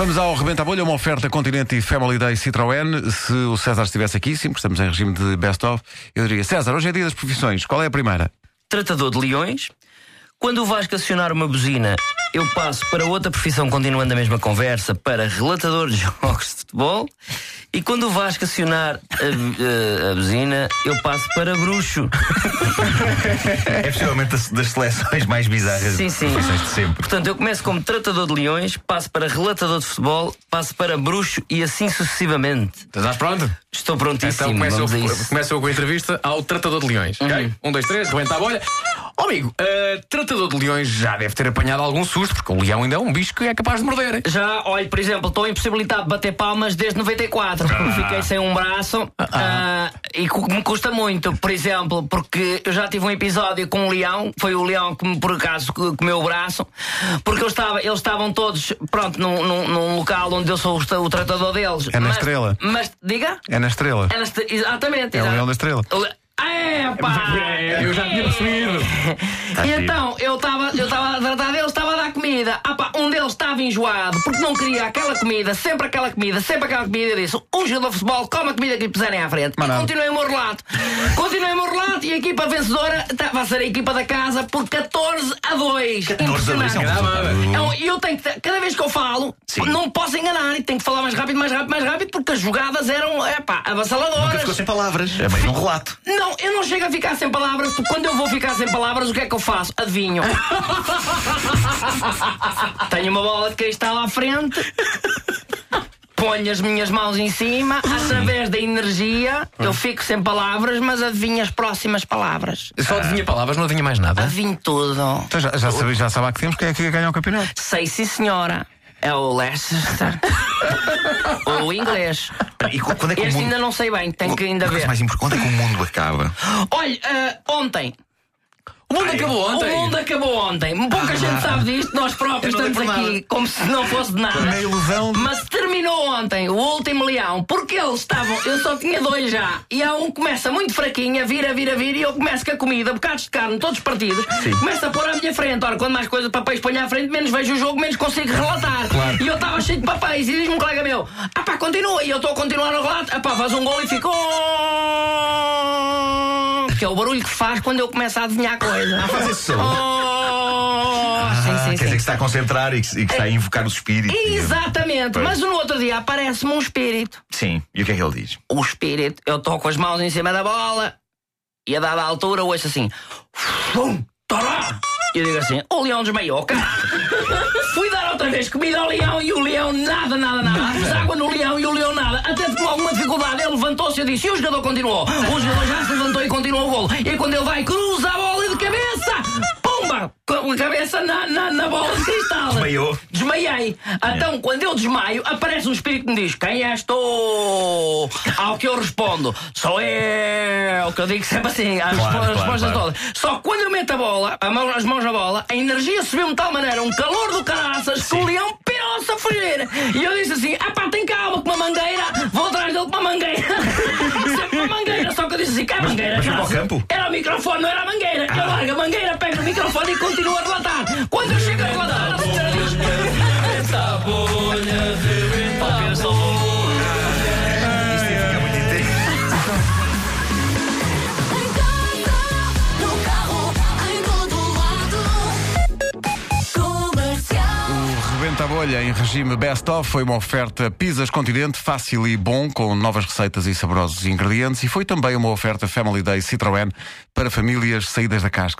Vamos ao Rebenta a Bolha, uma oferta Continente e Family Day Citroën. Se o César estivesse aqui, sim, porque estamos em regime de best-of, eu diria: César, hoje é dia das profissões, qual é a primeira? Tratador de leões. Quando o Vasco acionar uma buzina, eu passo para outra profissão, continuando a mesma conversa, para relatador de jogos de futebol. E quando o Vasco acionar a, a, a buzina, eu passo para bruxo. É possivelmente das, das seleções mais bizarras Sim, sim. profissões de sempre. Portanto, eu começo como tratador de leões, passo para relatador de futebol, passo para bruxo e assim sucessivamente. Estás pronto? Estou prontíssimo. Então a eu, isso. começa eu com a entrevista ao Tratador de Leões. ok? Um, dois, três, rebenta a bolha. Ó amigo, uh, Tratador de Leões já deve ter apanhado algum susto, porque o leão ainda é um bicho que é capaz de morder. Já, olha, por exemplo, estou impossibilitado de bater palmas desde 94. Fiquei sem um braço ah, e cu- me custa muito, por exemplo, porque eu já tive um episódio com um leão, foi o leão que por acaso co- comeu o braço, porque eu estava, eles estavam todos, pronto, num, num- num local onde eu sou o, o tratador deles. É na Mas- Estrela. Mas, diga? É na estrela. É na exatamente. É o exato. Leão da Estrela. É, pá! Eu já tinha percebido. E então, eu estava eu estava a tratar deles, estava a dar comida. Ah, pá, um deles estava enjoado porque não queria aquela comida, sempre aquela comida, sempre aquela comida. Eu disse: um jogador de futebol come a comida que lhe puserem à frente. Mas e não. continuei o meu relato. Continuei o meu relato e a equipa vencedora tá- vai ser a equipa da casa por 14 a 2. 14 a 2 é um Impressionante. resultado. É um- E eu tenho que, ter- cada vez que eu falo, Sim. não posso enganar e tenho que falar mais rápido, mais rápido, mais rápido, porque as jogadas eram, é pá, Nunca avassaladoras. ficou sem palavras. É meio de um relato. Não, eu não chego a ficar sem palavras, porque quando eu vou ficar sem palavras, o que é que eu faço? Adivinho. Tenho uma bola de cristal à frente. Ponho as minhas mãos em cima, através da energia, eu fico sem palavras, mas adivinho as próximas palavras. Só adivinha palavras, não adivinha mais nada. Adivinho tudo. Então já, já, sabe, já sabe há que temos quem é que ganha o campeonato. Sei sim, senhora. É o Leicester. Ou o inglês. E qu- quando é que o Este mundo. ainda não sei bem, tenho que ainda Uma ver. mais importante, quando é que o mundo acaba? Olha, ah, ontem. O mundo acabou ontem. O mundo acabou ontem. Pouca gente sabe disto, nós próprios estamos aqui como se não fosse de nada. Na ilusão Mas terminou ontem o último leão, porque eles estavam. Eu só tinha dois já. E há um que começa muito fraquinho, a vir, a vir, a vir, e eu começo com a comida, bocados de carne, todos partidos, começo a pôr à minha frente. Ora, quando mais coisa papéis ponho à frente, menos vejo o jogo, menos consigo relatar. E eu estava cheio de papéis, e diz-me um colega meu: ah pá, continua. E eu estou a continuar o relato, ah pá, faz um gol e ficou. Que é o barulho que faz quando eu começo a adivinhar coisa. faz esse som? Oh, sim, sim, Quer dizer sim. que se está a concentrar e que, e que está a invocar os espíritos. Exatamente, mas no outro dia aparece-me um espírito. Sim. E o que é que ele diz? O espírito, eu estou com as mãos em cima da bola e a dada altura ouço assim: Fum! E eu digo assim: o leão desmaiou, cara. Fui dar outra vez comida ao leão e o leão nada, nada, nada. Pus água no leão e o leão nada. Até com alguma dificuldade ele levantou-se e disse: e o jogador continuou. O jogador já se levantou e continuou o golo. E quando ele vai, cruza a bola de cabeça! Com a cabeça na, na, na bola de cristal. Desmaiou. Desmaiei. Então, quando eu desmaio, aparece um espírito que me diz: Quem és tu? Ao que eu respondo: Sou eu. Que eu digo sempre assim, as Claro, respo- as claro, respostas claro. todas. Só que quando eu meto a bola, a mão- as mãos na bola, a energia subiu-me de tal maneira, um calor do caraças, que o leão pirou-se a fugir. E eu disse disse assim: Que é mangueira? mas foi para o caraças?" campo? Era o microfone, não era a mangueira. Eu largo a mangueira, pego o microfone e continuo a relatar. Quando eu chego a relatar, a senhora diz: bolha rebentou. Bolha em regime best-of foi uma oferta Pizzas Continente, fácil e bom, com novas receitas e saborosos ingredientes, e foi também uma oferta Family Day Citroën para famílias saídas da casca.